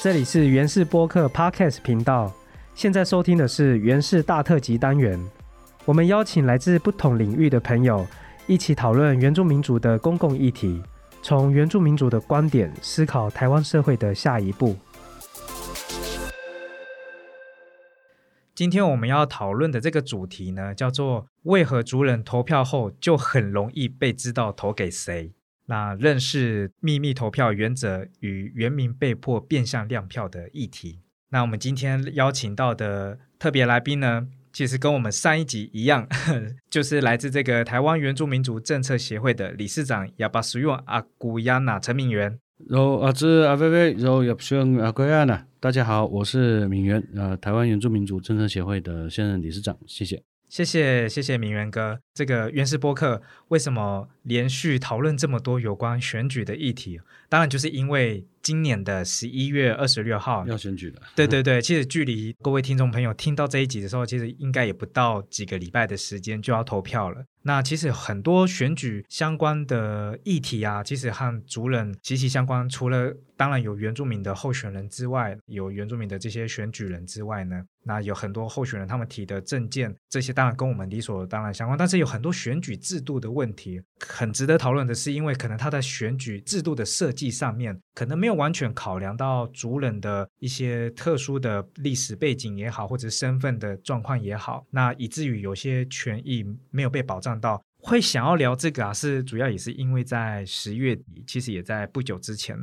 这里是原氏播客 Podcast 频道，现在收听的是原氏大特辑单元。我们邀请来自不同领域的朋友，一起讨论原住民族的公共议题，从原住民族的观点思考台湾社会的下一步。今天我们要讨论的这个主题呢，叫做为何族人投票后就很容易被知道投给谁？那认识秘密投票原则与原民被迫变相亮票的议题。那我们今天邀请到的特别来宾呢，其实跟我们上一集一样，就是来自这个台湾原住民族政策协会的理事长亚巴苏用阿古亚纳陈敏元。然后阿兹阿菲菲，然后亚巴苏用阿古亚纳，大家好，我是敏元，呃，台湾原住民族政策协会的现任理事长，谢谢。谢谢谢谢明源哥，这个原始播客为什么连续讨论这么多有关选举的议题？当然就是因为今年的十一月二十六号要选举了。对对对，其实距离各位听众朋友听到这一集的时候，其实应该也不到几个礼拜的时间就要投票了。那其实很多选举相关的议题啊，其实和族人息息相关。除了当然有原住民的候选人之外，有原住民的这些选举人之外呢，那有很多候选人他们提的证件，这些当然跟我们理所当然相关。但是有很多选举制度的问题，很值得讨论的是，因为可能他在选举制度的设计上面，可能没有完全考量到族人的一些特殊的历史背景也好，或者身份的状况也好，那以至于有些权益没有被保障。到会想要聊这个啊，是主要也是因为在十月底，其实也在不久之前，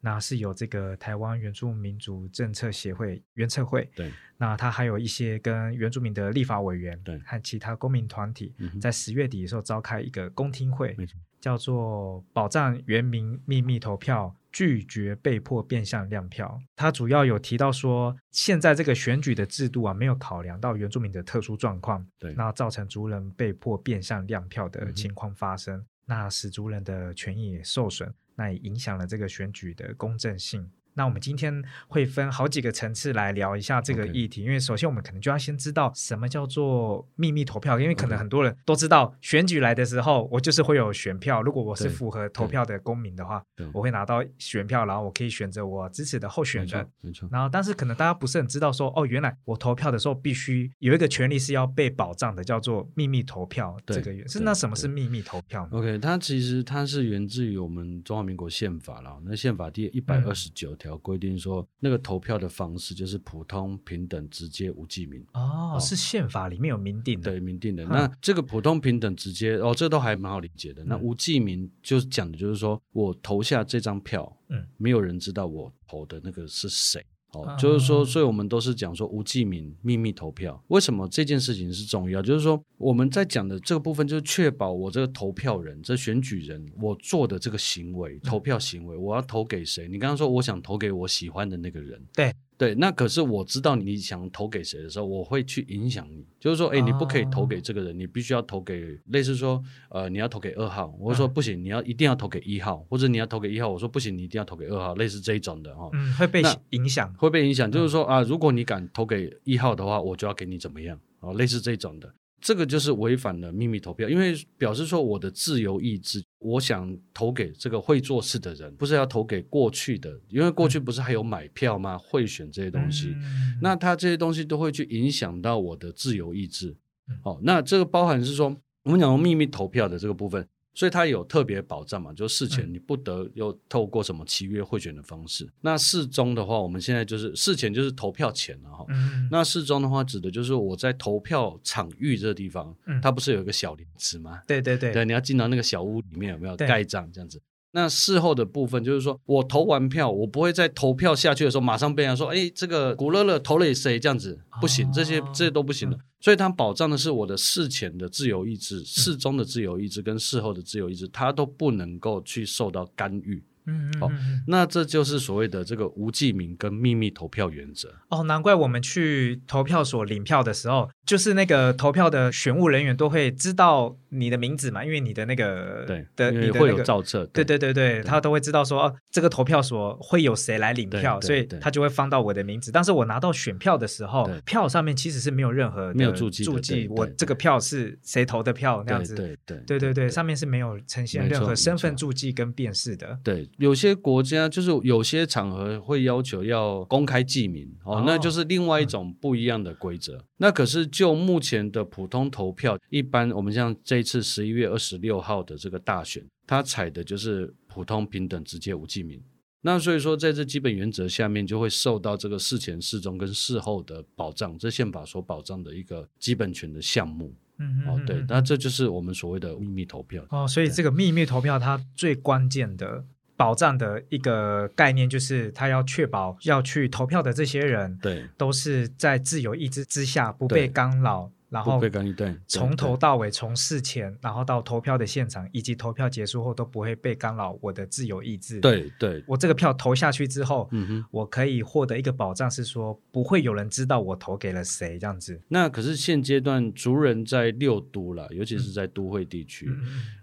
那是有这个台湾原住民族政策协会原策会，对，那他还有一些跟原住民的立法委员，对，和其他公民团体，在十月底的时候召开一个公听会，叫做保障原民秘密投票。拒绝被迫变相亮票，他主要有提到说，现在这个选举的制度啊，没有考量到原住民的特殊状况，对，那造成族人被迫变相亮票的情况发生，那使族人的权益也受损，那也影响了这个选举的公正性。那我们今天会分好几个层次来聊一下这个议题，因为首先我们可能就要先知道什么叫做秘密投票，因为可能很多人都知道选举来的时候，我就是会有选票，如果我是符合投票的公民的话，我会拿到选票，然后我可以选择我支持的候选人。没错。然后，但是可能大家不是很知道说，哦，原来我投票的时候必须有一个权利是要被保障的，叫做秘密投票。这个是那什么是秘密投票？OK，它其实它是源自于我们中华民国宪法了，那宪法第一百二十九。条规定说，那个投票的方式就是普通、平等、直接、无记名。哦，是宪法里面有明定的。对，明定的。那这个普通、平等、直接，哦，这都还蛮好理解的。那无记名就是讲的就是说我投下这张票，嗯，没有人知道我投的那个是谁。哦，就是说，所以我们都是讲说无记名秘密投票。为什么这件事情是重要？就是说我们在讲的这个部分，就是确保我这个投票人、这选举人，我做的这个行为、投票行为，我要投给谁？你刚刚说我想投给我喜欢的那个人，对。对，那可是我知道你想投给谁的时候，我会去影响你。就是说，哎，你不可以投给这个人，你必须要投给类似说，呃，你要投给二号，我说不行，你要一定要投给一号，或者你要投给一号，我说不行，你一定要投给二号，类似这一种的哈。嗯，会被影响，会被影响。就是说啊，如果你敢投给一号的话，我就要给你怎么样啊，类似这种的。这个就是违反了秘密投票，因为表示说我的自由意志，我想投给这个会做事的人，不是要投给过去的，因为过去不是还有买票吗？贿选这些东西，那他这些东西都会去影响到我的自由意志。好，那这个包含是说，我们讲秘密投票的这个部分。所以它有特别保障嘛，就事前你不得又透过什么契约贿选的方式。那事中的话，我们现在就是事前就是投票前了哈。那事中的话，指的就是我在投票场域这个地方，它不是有一个小帘子吗？对对对，对，你要进到那个小屋里面有没有盖章这样子？那事后的部分就是说，我投完票，我不会在投票下去的时候马上被人说，哎，这个古乐乐投了谁这样子，不行，这些这些都不行的。所以它保障的是我的事前的自由意志、事中的自由意志跟事后的自由意志，它都不能够去受到干预。嗯，好，那这就是所谓的这个无记名跟秘密投票原则。哦，难怪我们去投票所领票的时候。就是那个投票的选务人员都会知道你的名字嘛，因为你的那个对的你会有你的那个造册，对对对对，他都会知道说哦，这个投票所会有谁来领票，所以他就会放到我的名字。但是我拿到选票的时候，票上面其实是没有任何的没有注记注记，我这个票是谁投的票那样子。对对对对对，上面是没有呈现任何身份注记跟辨识的。对，有些国家就是有些场合会要求要公开记名哦，哦那就是另外一种不一样的规则。那可是就目前的普通投票，一般我们像这一次十一月二十六号的这个大选，它采的就是普通平等直接无记名。那所以说，在这基本原则下面，就会受到这个事前、事中跟事后的保障，这宪法所保障的一个基本权的项目。嗯哦，对嗯，那这就是我们所谓的秘密投票。哦，所以这个秘密投票它最关键的保障的一个概念，就是他要确保要去投票的这些人对，都是在自由意志之下，不被干扰，然后不被干预，对，从头到尾，从事前，然后到投票的现场，以及投票结束后都不会被干扰我的自由意志。，对对，我这个票投下去之后，嗯哼。我可以获得一个保障，是说不会有人知道我投给了谁这样子。那可是现阶段族人在六都了，尤其是在都会地区、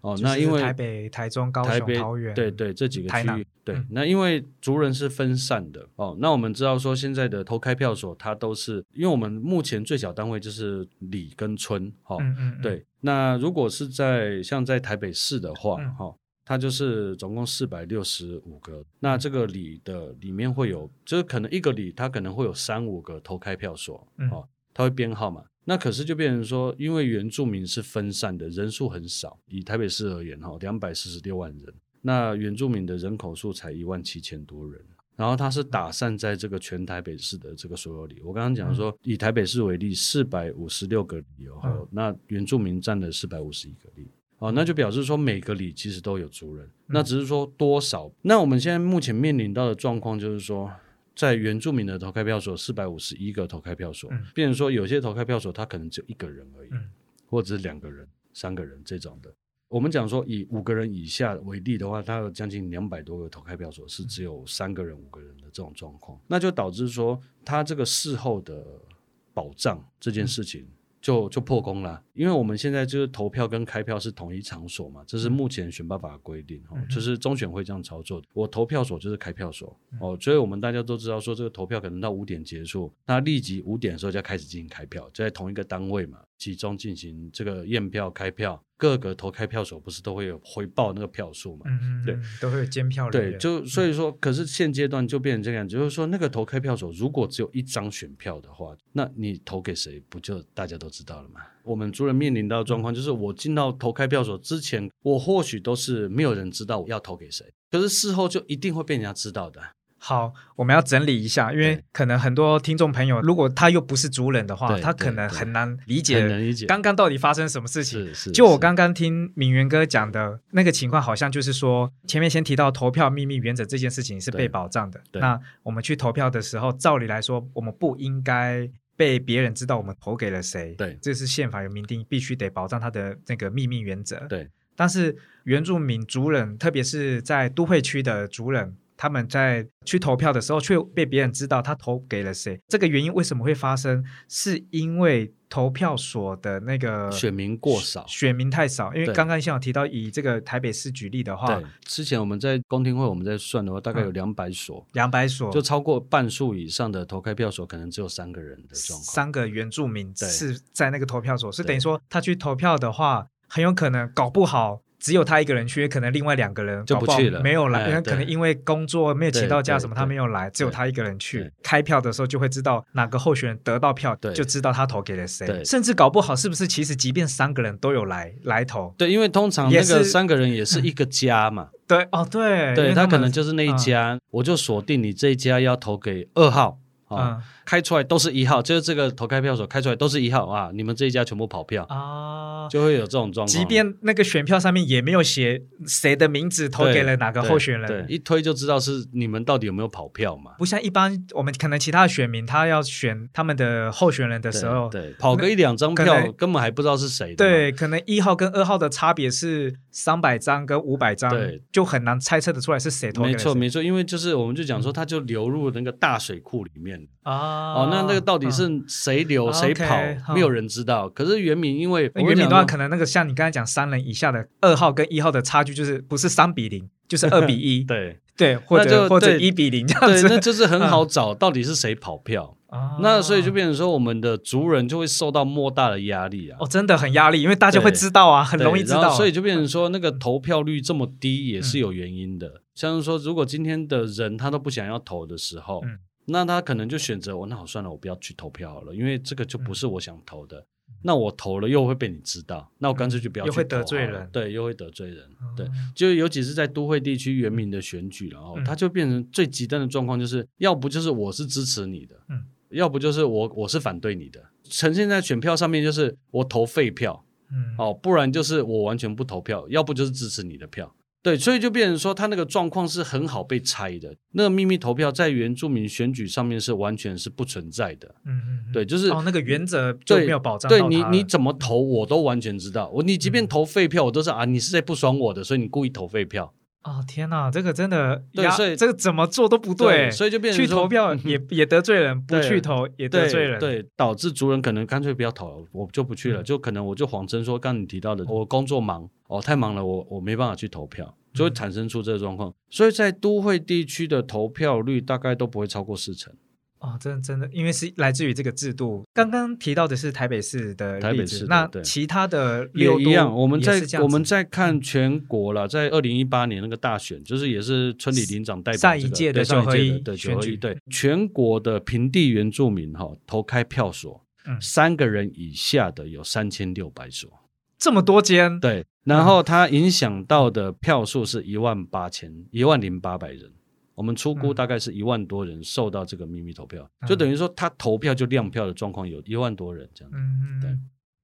哦。那因为台北、台中、高雄、桃园，对对这几个区域，对、嗯那因为族人是分散的哦。那我们知道说现在的投开票所，它都是因为我们目前最小单位就是里跟村哦。嗯嗯，嗯，对，那如果是在像在台北市的话，嗯哈、它就是总共四百六十五个。那这个里的里面会有，就是可能一个里它可能会有三五个投开票所，嗯哦，它会编号嘛。那可是就变成说，因为原住民是分散的，人数很少。以台北市而言，哈，两百四十六万人，那原住民的人口数才一万七千多人。然后它是打散在这个全台北市的这个所有里。我刚刚讲说，以台北市为例，四百五十六个里哦，嗯那原住民占了四百五十一个里。哦，那就表示说每个里其实都有族人，那只是说多少。那我们现在目前面临到的状况就是说，在原住民的投开票所四百五十一个投开票所嗯，变成说有些投开票所它可能只有一个人而已，嗯或者是两个人、三个人这种的。我们讲说以五个人以下为例的话，它有将近两百多个投开票所是只有三个人、五个人的这种状况，那就导致说它这个事后的保障这件事情就就破功了，因为我们现在就是投票跟开票是同一场所嘛，这是目前选办法的规定哦嗯，就是中选会这样操作。我投票所就是开票所哦，所以我们大家都知道说这个投票可能到五点结束，那立即五点的时候就要开始进行开票，就在同一个单位嘛，集中进行这个验票、开票。各个投开票所不是都会有回报那个票数嘛？嗯嗯，对嗯，都会有监票人对，就所以说，可是现阶段就变成这个样子，就是说那个投开票所如果只有一张选票的话，那你投给谁，不就大家都知道了吗？我们族人面临到的状况就是，我进到投开票所之前，我或许都是没有人知道我要投给谁，可是事后就一定会被人家知道的。好，我们要整理一下，因为可能很多听众朋友，如果他又不是族人的话，他可能很难理解能理解刚刚到底发生什么事情。是是，就我是刚刚听敏源哥讲的那个情况，好像就是说，前面先提到投票秘密原则这件事情是被保障的。对那我们去投票的时候，照理来说，我们不应该被别人知道我们投给了谁。对这是宪法有明定，必须得保障他的那个秘密原则。对但是原住民族人，特别是在都会区的族人，他们在去投票的时候，却被别人知道他投给了谁。这个原因为什么会发生？是因为投票所的那个选民过少选民太少。因为对刚刚像有提到，以这个台北市举例的话，，之前我们在公听会我们在算的话，大概有嗯两百所，两百所就超过半数以上的投开票所，可能只有三个人的状况。三个原住民对是在那个投票所，是等于说他去投票的话，很有可能搞不好。只有他一个人去，可能另外两个人就不去了。没有来，哎可能因为工作没有请到假什么，他没有来，只有他一个人去。开票的时候就会知道哪个候选人得到票，对。就知道他投给了谁。对。甚至搞不好是不是其实即便三个人都有来来投，对，因为通常也那个是三个人也是一个家嘛，对哦对，对他可能就是那一嗯。家，我就锁定你这一家要投给二号啊，嗯开出来都是一号，就是这个投开票所开出来都是一号啊，你们这一家全部跑票，啊。就会有这种状况。即便那个选票上面也没有写谁的名字投给了哪个候选人，对，一推就知道是你们到底有没有跑票嘛。不像一般我们可能其他的选民，他要选他们的候选人的时候，对，跑个一两张票根本还不知道是谁的。对，可能一号跟二号的差别是三百张跟五百张对，就很难猜测的出来是谁投给谁没错没错，因为就是我们就嗯讲说，它就流入那个大水库里面。哦哦，那那个到底是谁留谁跑，好没有人知道。可是原名因为我原名的话，可能那个像你刚才讲三人以下的二号跟一号的差距，就是不是三比零，就是二比一，对对，或者或者一比零这样对，子。那就是很好找到底是谁跑票。啊那所以就变成说，我们的族人就会受到莫大的压力啊。哦，真的很压力，因为大家会知道啊，很容易知道啊。所以就变成说，那个投票率这么低也是有原因的。像是说，如果今天的人他都不想要投的时候，嗯那他可能就选择我，那好算了，我不要去投票好了，因为这个就不是我想投的。那我投了又会被你知道，那我干脆就不要去投嗯又会得罪人对，又会得罪人。对哦，就尤其是在都会地区原民的选举，然后嗯它就变成最极端的状况，就是要不就是我是支持你的，嗯要不就是我我是反对你的，呈现在选票上面就是我投废票，嗯，哦，不然就是我完全不投票，要不就是支持你的票。对，所以就变成说，他那个状况是很好被猜的。那个秘密投票在原住民选举上面是完全是不存在的。嗯对，就是哦，那个原则就对没有保障对你你怎么投我都完全知道。我你即便嗯投废票，我都是啊，你是在不爽我的，所以你故意投废票。哦天哪，这个真的压对所以这个怎么做都不对，所以就变成去投票也也得罪人，不去投也得罪人。对，导致族人可能干脆不要投了，我就不去了，嗯就可能我就谎称说，刚刚你提到的，我工作忙，哦，太忙了，我我没办法去投票，就会嗯产生出这个状况。所以在都会地区的投票率大概都不会超过四成。哦，真的真的，因为是来自于这个制度。刚刚提到的是台北市的台北市那其他的也一样，我们在我们在看全国了，在二零一八年那个大选，就是也是村里领长代表、这个、上一届的对上一九合一届的选举九合一对全国的平地原住民哈、投开票所，嗯三个人以下的有三千六百所，这么多间，对，然后它影响到的票数是一万八千一万零八百人。我们出估嗯。大概是一万多人受到这个秘密投票，嗯。就等于说他投票就亮票的状况有一万多人这样。嗯，对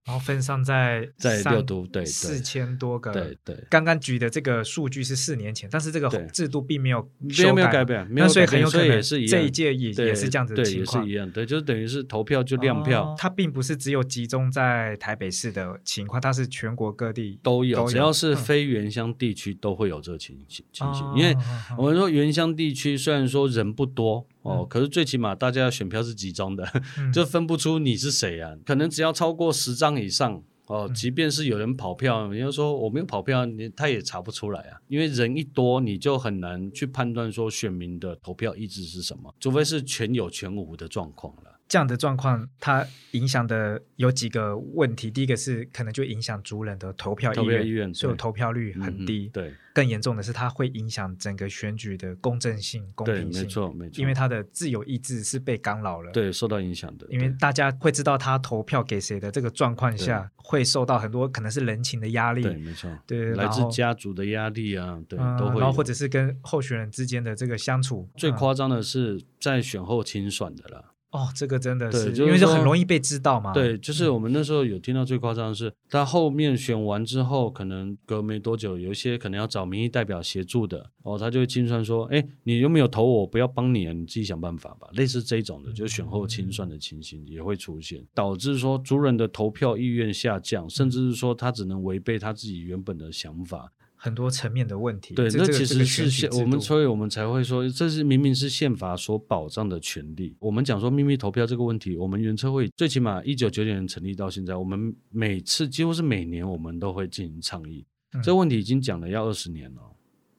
然后分散在在三六都对对四千多个，对对，刚刚举的这个数据是四年前，但是这个制度并没有没有修没有改变，没有那所以很有可能也是这一届也也是这样子的，情况也是一。样，对，就是等于是投票就亮票、哦它并不是只有集中在台北市的情况，它是全国各地都有，只要是嗯非原乡地区都会有这个情情情形。哦因为我们说原乡地区虽然说人不多哦，嗯可是最起码大家选票是集中的，嗯 就分不出你是谁啊。可能只要超过十张以上。哦，嗯即便是有人跑票，你要说我没有跑票，你他也查不出来啊，因为人一多，你就很难去判断说选民的投票意志是什么，除非是全有全无的状况了。这样的状况，它影响的有几个问题。第一个是可能就影响族人的投票投意愿，票意愿所以投票率很嗯低。对更严重的是，它会影响整个选举的公正性、公，平性。没错没错，因为他的自由意志是被干扰了。，对受到影响的，因为大家会知道他投票给谁的这个状况下，会受到很多可能是人情的压力，对没错，对来自家族的压力啊，对嗯都会，然后或者是跟候选人之间的这个相处。嗯最夸张的是在选后清算的啦。哦，这个真的是，就是因为就很容易被知道嘛。对，就是我们那时候有听到最夸张的是，他后面选完之后，可能隔没多久，有一些可能要找民意代表协助的，哦，他就会清算说，哎，你有没有投我？不要帮你啊，你自己想办法吧。类似这种的，就是选后清算的情形也会出现，导致说族人的投票意愿下降，甚至是说他只能违背他自己原本的想法。很多层面的问题。对，这其实是宪，我们所以我们才会说，这是明明是宪法所保障的权利。我们讲说秘密投票这个问题，我们原车会最起码一九九九年成立到现在，我们每次几乎是每年我们都会进行倡议。嗯这个问题已经讲了要二十年了，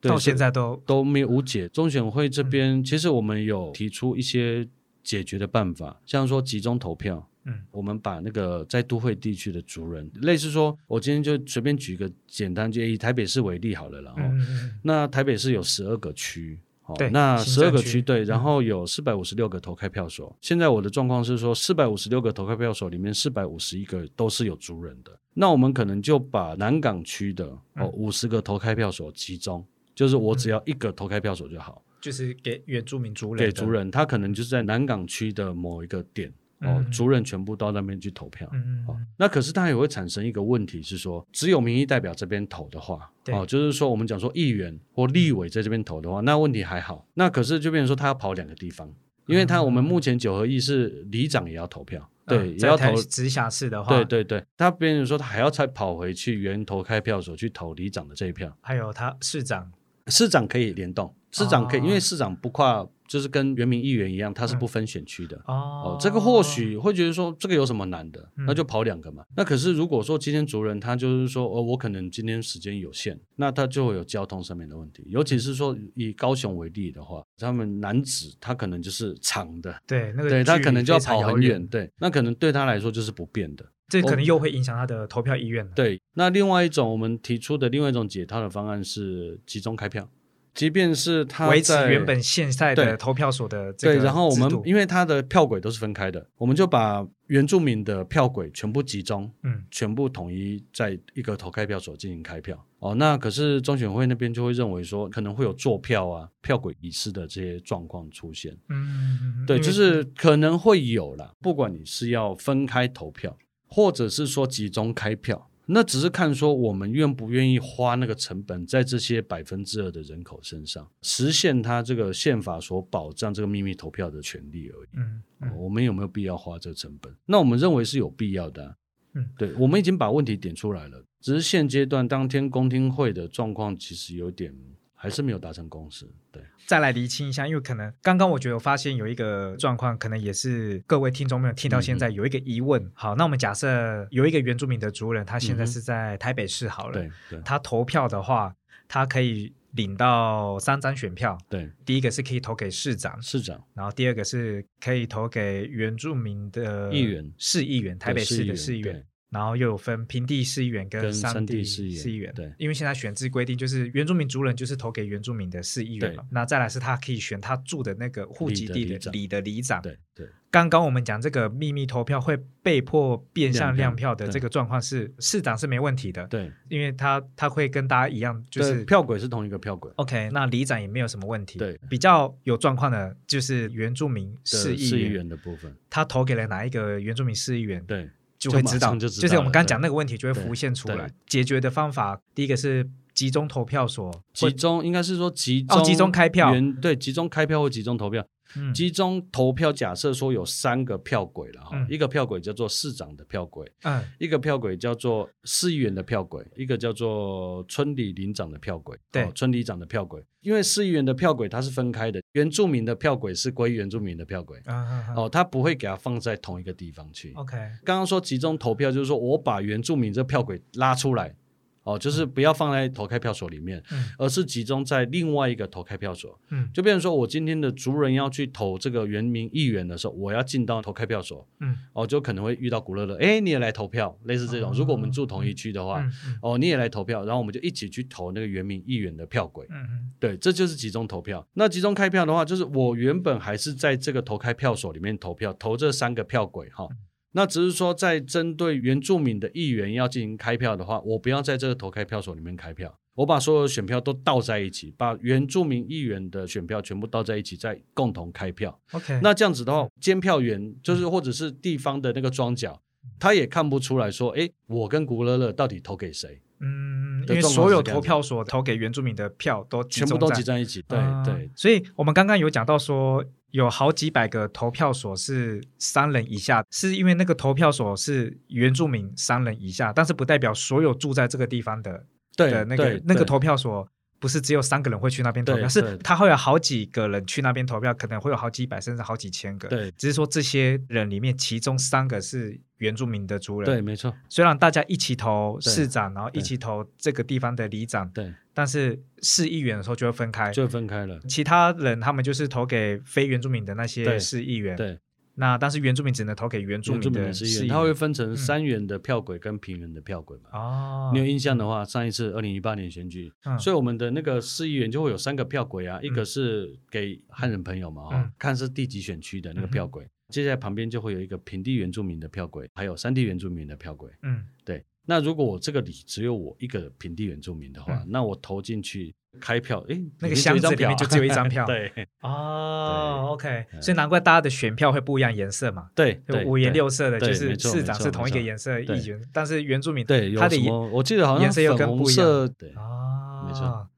到现在都都没有无解。中选会这边、嗯其实我们有提出一些解决的办法，像说集中投票。嗯。我们把那个在都会地区的族人，类似说，我今天就随便举个简单，就以台北市为例好了，然后、嗯嗯嗯那台北市有十二个区。哦对，那十二个区对，嗯。然后有四百五十六个投开票所。现在我的状况是说，四百五十六个投开票所里面，四百五十一个都是有族人的。那我们可能就把南港区的哦嗯。五十个投开票所集中，就是我只要一个投开票所就好，就是给原住民族人的。给族，人，他可能就是在南港区的某一个点哦嗯，族人全部到那边去投票。哦嗯嗯嗯，那可是它也会产生一个问题是说，只有民意代表这边投的话，哦，就是说我们讲说议员或立委在这边投的话，那问题还好。那可是就变成说他要跑两个地方，因为他我们目前九合一是里长也要投票，对，也要投。直辖市的话，对，对对，他变成说他还要再跑回去原投开票所去投里长的这一票，还有他市长，市长可以联动，市长可以，哦。因为市长不跨就是跟原民议员一样，他是嗯不分选区的。哦哦，这个或许会觉得说这个有什么难的，嗯那就跑两个嘛。那可是如果说今天族人他就是说，哦，我可能今天时间有限，那他就会有交通上面的问题。尤其是说以高雄为例的话，他们男子他可能就是长的，对那个对他可能就要跑很远，，对，那可能对他来说就是不便的。这可能又会影响他的投票意愿了。对，那另外一种我们提出的另外一种解套的方案是集中开票，即便是他维持原本现在的投票所的这个对，然后我们因为他的票轨都是分开的，我们就把原住民的票轨全部集中，嗯全部统一在一个投开票所进行开票。哦，那可是中选会那边就会认为说，可能会有坐票啊、票轨遗失的这些状况出现。嗯嗯，对，就是可能会有啦，不管你是要分开投票，或者是说集中开票，那只是看说我们愿不愿意花那个成本在这些百分之二的人口身上，实现他这个宪法所保障这个秘密投票的权利而已。嗯嗯哦我们有没有必要花这个成本？那我们认为是有必要的啊、嗯对，我们已经把问题点出来了，只是现阶段当天公听会的状况其实有点还是没有达成共识。对，再来厘清一下，因为可能刚刚我觉得我发现有一个状况，可能也是各位听众没有听到现嗯在有一个疑问。好，那我们假设有一个原住民的族人，他现在是在台北市好了，对，对，他投票的话，他可以领到三张选票，对，第一个是可以投给市长，市长，然后第二个是可以投给原住民的议员。市议员，台北市的市议员。对。然后又有分平地市议员跟跟山山地地市议员对。因为现在选制规定就是原住民族人就是投给原住民的市议员嘛，那再来是他可以选他住的那个户籍地的里的里长。对对。刚刚我们讲这个秘密投票会被迫变相亮亮票的对这个状况是市长是没问题的，对，因为他他会跟大家一样，就是票轨是同一个票轨。OK，那里长也没有什么问题。对，比较有状况的就是原住民市议员，市议员的部分，他投给了哪一个原住民市议员，对就会知道，就是我们刚对讲那个问题就会浮现出来。解决的方法，第一个是集中投票所，集中应该是说集中哦集中开票对集中开票或集中投票。嗯。集中投票，假设说有三个票轨了哈，嗯。一个票轨叫做市长的票轨，嗯一个票轨叫做市议员的票轨，一个叫做村里领长的票轨，对。哦村里长的票轨。因为市议员的票轨它是分开的，原住民的票轨是归原住民的票轨，嗯嗯嗯哦，他不会给它放在同一个地方去。，OK，刚刚说集中投票，就是说我把原住民这票轨拉出来，哦，就是不要放在投开票所里面，嗯而是集中在另外一个投开票所。嗯就变成说我今天的族人要去投这个原民议员的时候，我要进到投开票所，嗯哦，就可能会遇到古乐乐，哎，你也来投票，类似这种。哦如果我们住同一区的话，嗯嗯哦，你也来投票，然后我们就一起去投那个原民议员的票轨。嗯嗯对，这就是集中投票。那集中开票的话，就是我原本还是在这个投开票所里面投票，投这三个票轨哈。那只是说，在针对原住民的议员要进行开票的话，我不要在这个投开票所里面开票，我把所有的选票都倒在一起，把原住民议员的选票全部倒在一起，再共同开票。，OK，那这样子的话，监票员就是或者是地方的那个庄脚，他也看不出来说，哎，我跟古乐乐到底投给谁，嗯，因为所有投票所投给原住民的票都全部都集在一起。对、啊对所以我们刚刚有讲到说，有好几百个投票所是三人以下，是因为那个投票所是原住民三人以下，但是不代表所有住在这个地方的对的那个那个投票所。不是只有三个人会去那边投票，是他会有好几个人去那边投票，可能会有好几百甚至好几千个。对只是说这些人里面，其中三个是原住民的族人。对，没错，虽然大家一起投市长，然后一起投这个地方的里长，对，但是市议员的时候就会分开。就分开了。其他人他们就是投给非原住民的那些市议员，对，那但是原住民只能投给原住民的市议员。它会分成嗯。三元的票轨跟平原的票轨嘛。哦，你有印象的话，上一次二零一八年选举，嗯。所以我们的那个市议员就会有三个票轨啊，一个嗯。是给汉人朋友嘛，哈、嗯。看是第几选区的那个票轨，接下来旁边就会有一个平地原住民的票轨，还有山地原住民的票轨。嗯。对，那如果我这个里只有我一个平地原住民的话，嗯。那我投进去开票，诶，那个箱子里面就只有一张票。对。哦，OK，嗯所以难怪大家的选票会不一样颜色嘛，对五颜六色的，就是市长是同一个颜色对议员，但是原住民对，他的颜？我记得好像颜色又跟不一样色，对，啊，没错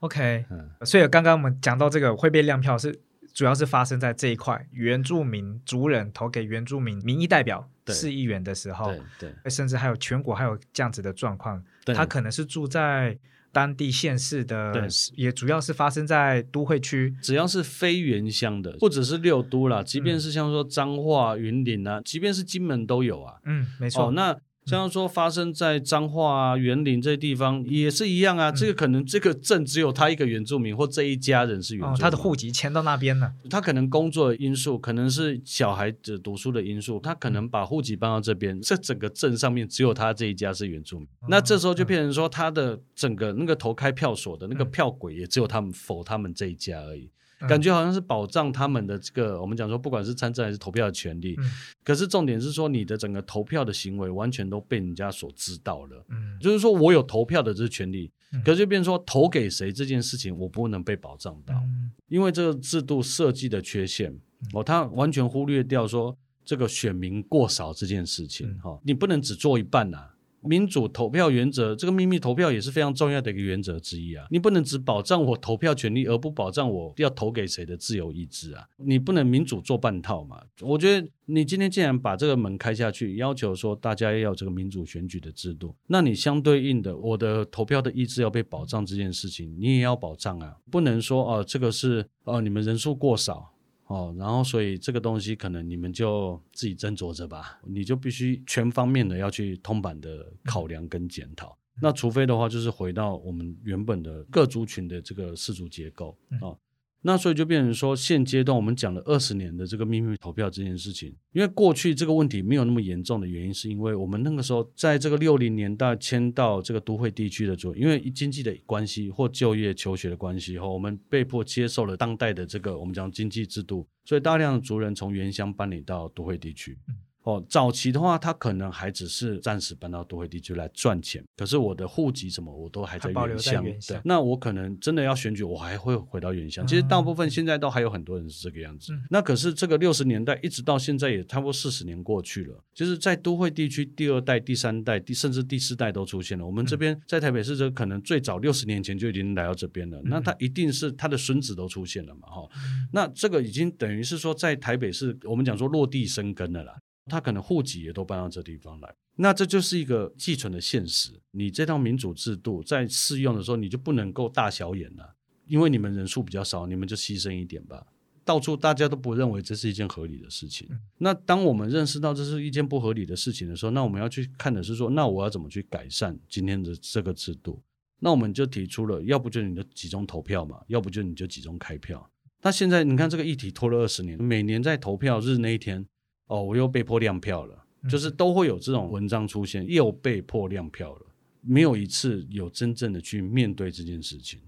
，OK，嗯，所以刚刚我们讲到这个会被亮票是主要是发生在这一块，原住民族人投给原住民民意代表对市议员的时候，对对，甚至还有全国还有这样子的状况，对他可能是住在当地县市的对，也主要是发生在都会区。只要是非原乡的，或者是六都啦，即便嗯是像说彰化、云林啊，即便是金门都有啊。嗯，没错。哦，那像说发生在彰化啊、园林这些地方也是一样啊。这个可能这个镇只有他一个原住民，或这一家人是原住民，，哦他的户籍迁到那边了。他可能工作的因素，可能是小孩子读书的因素，他可能把户籍搬到这边，这整个镇上面只有他这一家是原住民。那这时候就变成说，他的整个那个投开票所的那个票轨也只有他们否他们这一家而已。嗯。感觉好像是保障他们的这个，我们讲说，不管是参政还是投票的权利。嗯。可是重点是说，你的整个投票的行为完全都被人家所知道了。嗯。就是说我有投票的这个权利，嗯。可是就变成说投给谁这件事情，我不能被保障到。嗯。因为这个制度设计的缺陷，哦，他完全忽略掉说这个选民过少这件事情，嗯。哈、你不能只做一半呐、民主投票原则，这个秘密投票也是非常重要的一个原则之一啊！你不能只保障我投票权利，而不保障我要投给谁的自由意志啊！你不能民主做半套嘛？我觉得你今天既然把这个门开下去，要求说大家要有这个民主选举的制度，那你相对应的，我的投票的意志要被保障这件事情，你也要保障啊！不能说哦、这个是哦、你们人数过少。哦，然后所以这个东西可能你们就自己斟酌着吧，你就必须全方面的要去通版的考量跟检讨。那除非的话，就是回到我们原本的各族群的这个氏族结构哦。那所以就变成说，现阶段我们讲了二十年的这个秘密投票这件事情，因为过去这个问题没有那么严重的原因，是因为我们那个时候在这个六零年代迁到这个都会地区的时候，因为经济的关系或就业求学的关系后，我们被迫接受了当代的这个我们讲经济制度，所以大量的族人从原乡搬离到都会地区。哦，早期的话，他可能还只是暂时搬到都会地区来赚钱，可是我的户籍什么我都还在原乡。对，那我可能真的要选举，我还会回到原乡。其实大部分现在都还有很多人是这个样子。嗯那可是这个六十年代一直到现在也差不多四十年过去了，就是在都会地区第二代、第三代、第甚至第四代都出现了。我们这边在台北市，这可能最早六十年前就已经来到这边了，那他一定是他的孙子都出现了嘛，哈。那这个已经等于是说，在台北市，我们讲说落地生根了啦。他可能户籍也都搬到这地方来，那这就是一个寄存的现实。你这套民主制度在适用的时候，你就不能够大小眼了、因为你们人数比较少，你们就牺牲一点吧。到处大家都不认为这是一件合理的事情。那当我们认识到这是一件不合理的事情的时候，那我们要去看的是说，那我要怎么去改善今天的这个制度？那我们就提出了，要不就你就集中投票嘛，要不就你就集中开票。那现在你看这个议题拖了二十年，每年在投票日那一天，哦，我又被迫亮票了，就是都会有这种文章出现，又被迫亮票了，没有一次有真正的去面对这件事情。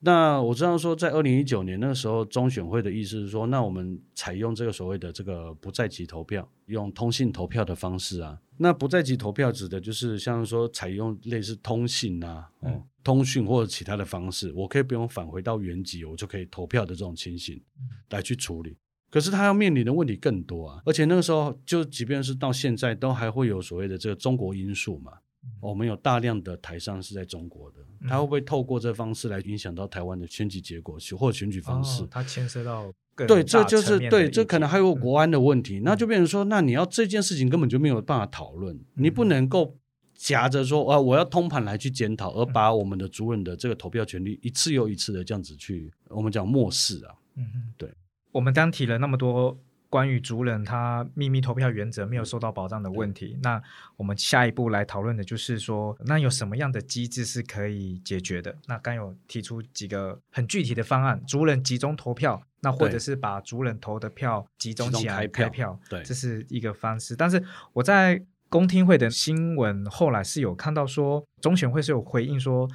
那我知道说，在二零一九年那个时候，中选会的意思是说，那我们采用这个所谓的这个不在籍投票，用通信投票的方式啊。那不在籍投票指的就是像说采用类似通信啊、哦、嗯通讯或者其他的方式，我可以不用返回到原籍，我就可以投票的这种情形来去处理。可是他要面临的问题更多啊，而且那个时候就即便是到现在，都还会有所谓的这个中国因素嘛。我们有大量的台商是在中国的，他会不会透过这方式来影响到台湾的选举结果或者选举方式？哦它牵涉到更对，这就是对，这可能还有嗯国安的问题，那就变成说，那你要这件事情根本就没有办法讨论，你嗯不能够夹着说啊，我要通盘来去检讨，而把我们的主人的这个投票权利一次又一次的这样子去，我们讲漠视啊。嗯嗯，对。我们刚提了那么多关于族人他秘密投票原则没有受到保障的问题，那我们下一步来讨论的就是说，那有什么样的机制是可以解决的？那刚有提出几个很具体的方案，族人集中投票，那或者是把族人投的票集中起来开票票，对这是一个方式。但是我在公听会的新闻后来是有看到说，中选会是有回应说，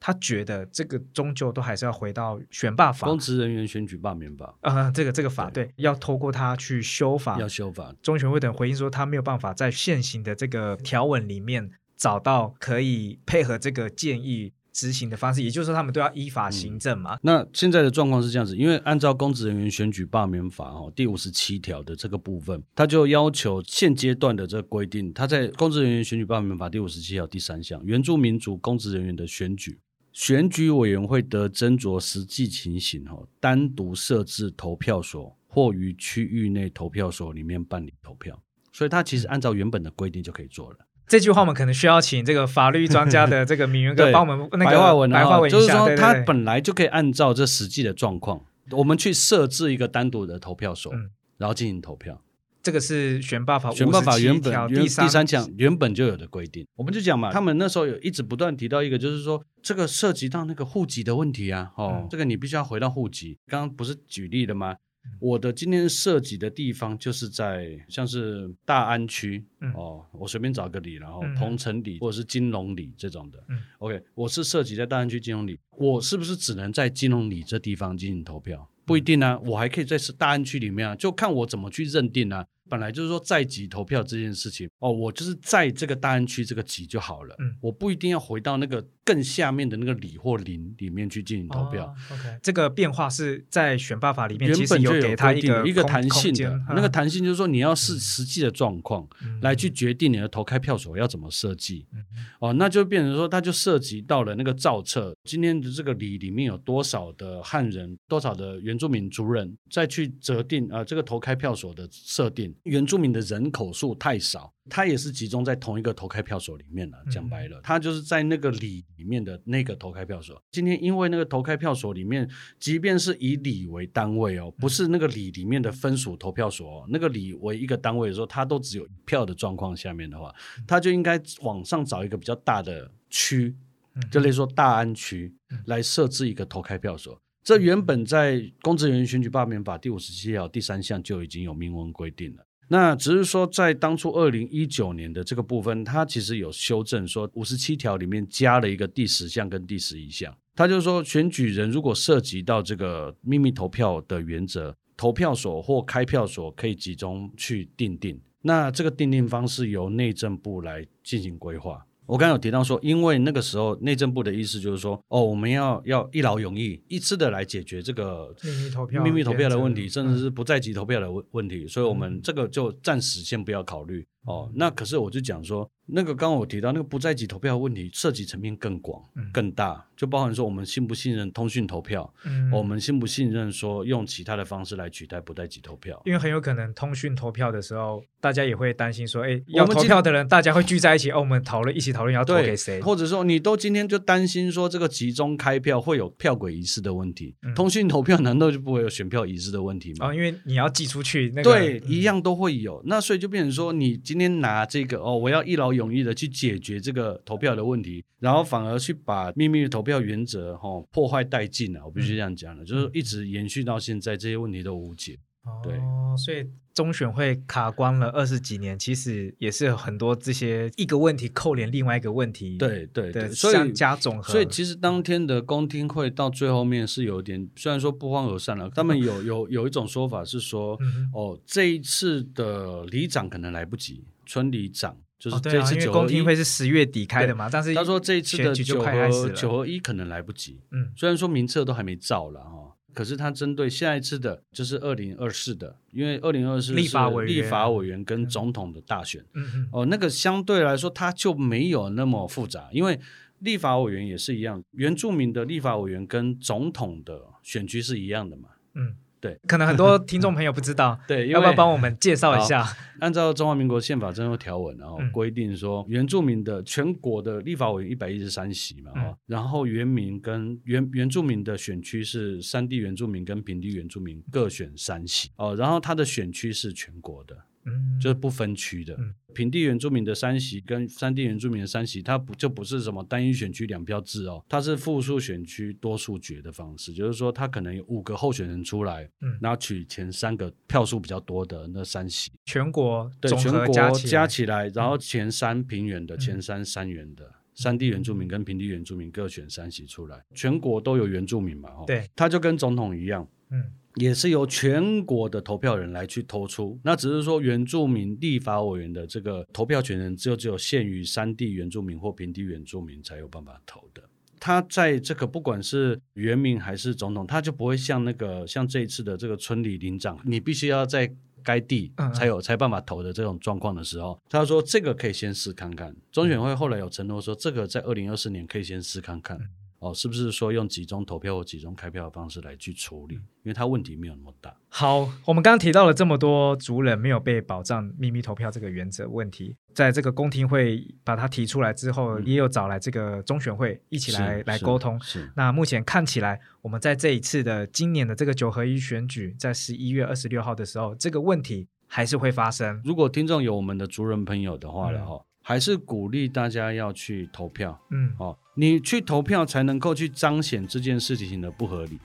他觉得这个终究都还是要回到选罢法。公职人员选举罢免法呃，这个这个法对，要透过他去修法。要修法，中选会等回应说，他没有办法在现行的这个条文里面找到可以配合这个建议执行的方式，也就是说，他们都要依法行政嘛。那现在的状况是这样子，因为按照公职人员选举罢免法哦第五十七条的这个部分，他就要求现阶段的这个规定，他在公职人员选举罢免法第五十七条第三项，原住民族公职人员的选举，选举委员会得斟酌实际情形哦，单独设置投票所或于区域内投票所里面办理投票。所以他其实按照原本的规定就可以做了。这句话我们可能需要请这个法律专家的这个敏源哥 对帮我们那个白话文啊，白话文就是说他本来就可以按照这实际的状况，我们去设置一个单独的投票所，嗯然后进行投票。这个是选罢法选办法57原本第三第三项原本就有的规定，我们就讲嘛，他们那时候有一直不断提到一个，就是说这个涉及到那个户籍的问题啊，哦，嗯这个你必须要回到户籍。刚刚不是举例了吗？我的今天涉及的地方就是在像是大安区、嗯哦，我随便找个里，然后嗯同城里或者是金融里这种的。嗯 OK，我是涉及在大安区金融里，我是不是只能在金融里这地方进行投票？不一定啊，我还可以在大安区里面啊，就看我怎么去认定啊。本来就是说在籍投票这件事情，哦，我就是在这个大安区这个籍就好了，嗯我不一定要回到那个更下面的那个里或邻里面去进行投票。哦 OK，这个变化是在选办法里面，原本就有给他规定的一个弹性的那个嗯弹性就是说你要视实际的状况嗯来去决定你的投开票所要怎么设计。嗯哦，那就变成说，它就涉及到了那个造册，今天的这个里里面有多少的汉人，多少的原住民族人，再去择定啊、呃这个投开票所的设定，原住民的人口数太少，它也是集中在同一个投开票所里面了。讲白了，它就是在那个里里面的那个投开票所。今天因为那个投开票所里面，即便是以里为单位哦，不是那个里里面的分属投票所、哦，那个里为一个单位的时候，它都只有一票的状况下面的话，他就应该往上找一个比较大的区，嗯就类似说大安区来设置一个投开票所。这原本在《公职人员选举罢免法》第五十七条第三项就已经有明文规定了。那只是说，在当初二零一九年的这个部分，它其实有修正，说五十七条里面加了一个第十项跟第十一项。它就是说，选举人如果涉及到这个秘密投票的原则，投票所或开票所可以集中去定定。那这个定定方式由内政部来进行规划。我刚刚有提到说，因为那个时候内政部的意思就是说，哦，我们要要一劳永逸，一次的来解决这个秘密投票秘密投票的问题，甚至嗯。是不在籍投票的问问题，所以我们嗯这个就暂时先不要考虑哦。那可是我就讲说，那个刚刚我提到那个不在籍投票的问题，涉及层面更广嗯、更大，就包含说我们信不信任通讯投票，嗯我们信不信任说用其他的方式来取代不在籍投票。因为很有可能通讯投票的时候，大家也会担心说，哎，要投票的人大家会聚在一起，哦，我们讨论一起讨论要投给谁，或者说你都今天就担心说这个集中开票会有票轨遗失的问题，嗯 通讯投票难道就不会有选票遗失的问题吗？哦，因为你要寄出去那个，对，嗯一样都会有。那所以就变成说，你今天拿这个哦，我要一劳永逸的去解决这个投票的问题，然后反而去把秘密投票原则哈、哦、破坏殆尽了。我必须这样讲了，就是一直延续到现在，这些问题都无解。对哦，所以中选会卡关了二十几年，其实也是有很多这些一个问题扣连另外一个问题，对对对，所以加总和，所以其实当天的公听会到最后面是有点，虽然说不欢而散了，他们有有有一种说法是说，哦，这一次的里长可能来不及，村里长就是这次九因为公听会一。是十月底开的嘛，但是他说这一次的就九合九合一可能来不及，嗯虽然说名册都还没造了哈，可是他针对下一次的，就是二零二四的，因为二零二四立法委员。立法委员跟总统的大选。哦，那个相对来说它就没有那么复杂，因为立法委员也是一样，原住民的立法委员跟总统的选区是一样的嘛。嗯，对，可能很多听众朋友不知道，对，要不要帮我们介绍一下？按照中华民国宪法征收条文，然后嗯。规定说，原住民的全国的立法委员一百一十三席嘛，然后原民跟原原住民的选区是山地原住民跟平地原住民各选三席哦，然后他的选区是全国的，嗯，就是不分区的。嗯。平地原住民的三席跟山地原住民的三席，它不就不是什么单一选区两票制哦，它是复数选区多数决的方式，就是说它可能有五个候选人出来，嗯然后取前三个票数比较多的那三席，全国对，全国加起加来然后前三平原的、嗯。前三山原的。山地原住民跟平地原住民各选三席出来，全国都有原住民嘛？哦，对，他就跟总统一样，嗯也是由全国的投票人来去投出。那只是说原住民立法委员的这个投票权人，只有只有限于山地原住民或平地原住民才有办法投的。他在这个不管是原民还是总统，他就不会像那个像这一次的这个村里领长，你必须要在该地才有才办法投的这种状况的时候，他说这个可以先试看看。中选会后来有承诺说，这个在二零二四年可以先试看看。哦，是不是说用集中投票或集中开票的方式来去处理？因为它问题没有那么大。好，我们刚刚提到了这么多族人没有被保障秘密投票这个原则问题，在这个公听会把它提出来之后，也有找来这个中选会一起来来沟通。是。那目前看起来，我们在这一次的今年的这个九合一选举，在十一月二十六号的时候，这个问题还是会发生。如果听众有我们的族人朋友的话了哈。还是鼓励大家要去投票，嗯，哦，你去投票才能够去彰显这件事情的不合理，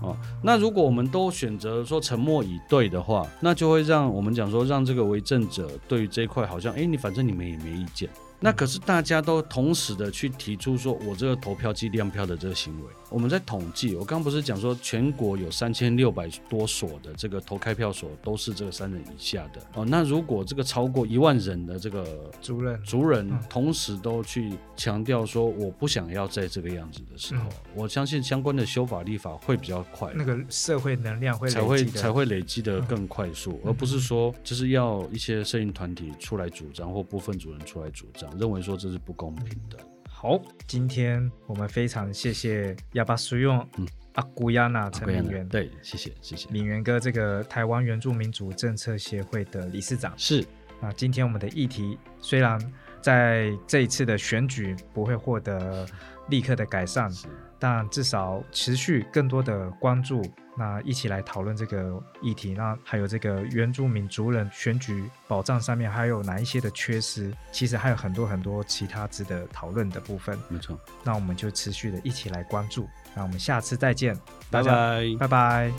哦，那如果我们都选择说沉默以对的话，那就会让我们讲说让这个为政者对于这一块好像，哎，你反正你们也没意见。那可是大家都同时的去提出说，我这个投票计量票的这个行为，我们在统计，我刚不是讲说全国有三千六百多所的这个投开票所都是这个三人以下的。哦。那如果这个超过一万人的这个族人。族人同时都去强调说我不想要在这个样子的时候，我相信相关的修法立法会比较快，那个社会能量会才会才会累积的更快速，而不是说就是要一些摄影团体出来主张或部分主人出来主张。认为说这是不公平的。好，今天我们非常谢谢亚巴苏用阿古亚娜陈明元，对，谢谢谢谢敏元哥，这个台湾原住民族政策协会的理事长是。那今天我们的议题虽然在这一次的选举不会获得立刻的改善，但至少持续更多的关注。那一起来讨论这个议题，那还有这个原住民族人选举保障上面还有哪一些的缺失？其实还有很多很多其他值得讨论的部分。没错，那我们就持续的一起来关注。那我们下次再见，拜拜，拜拜。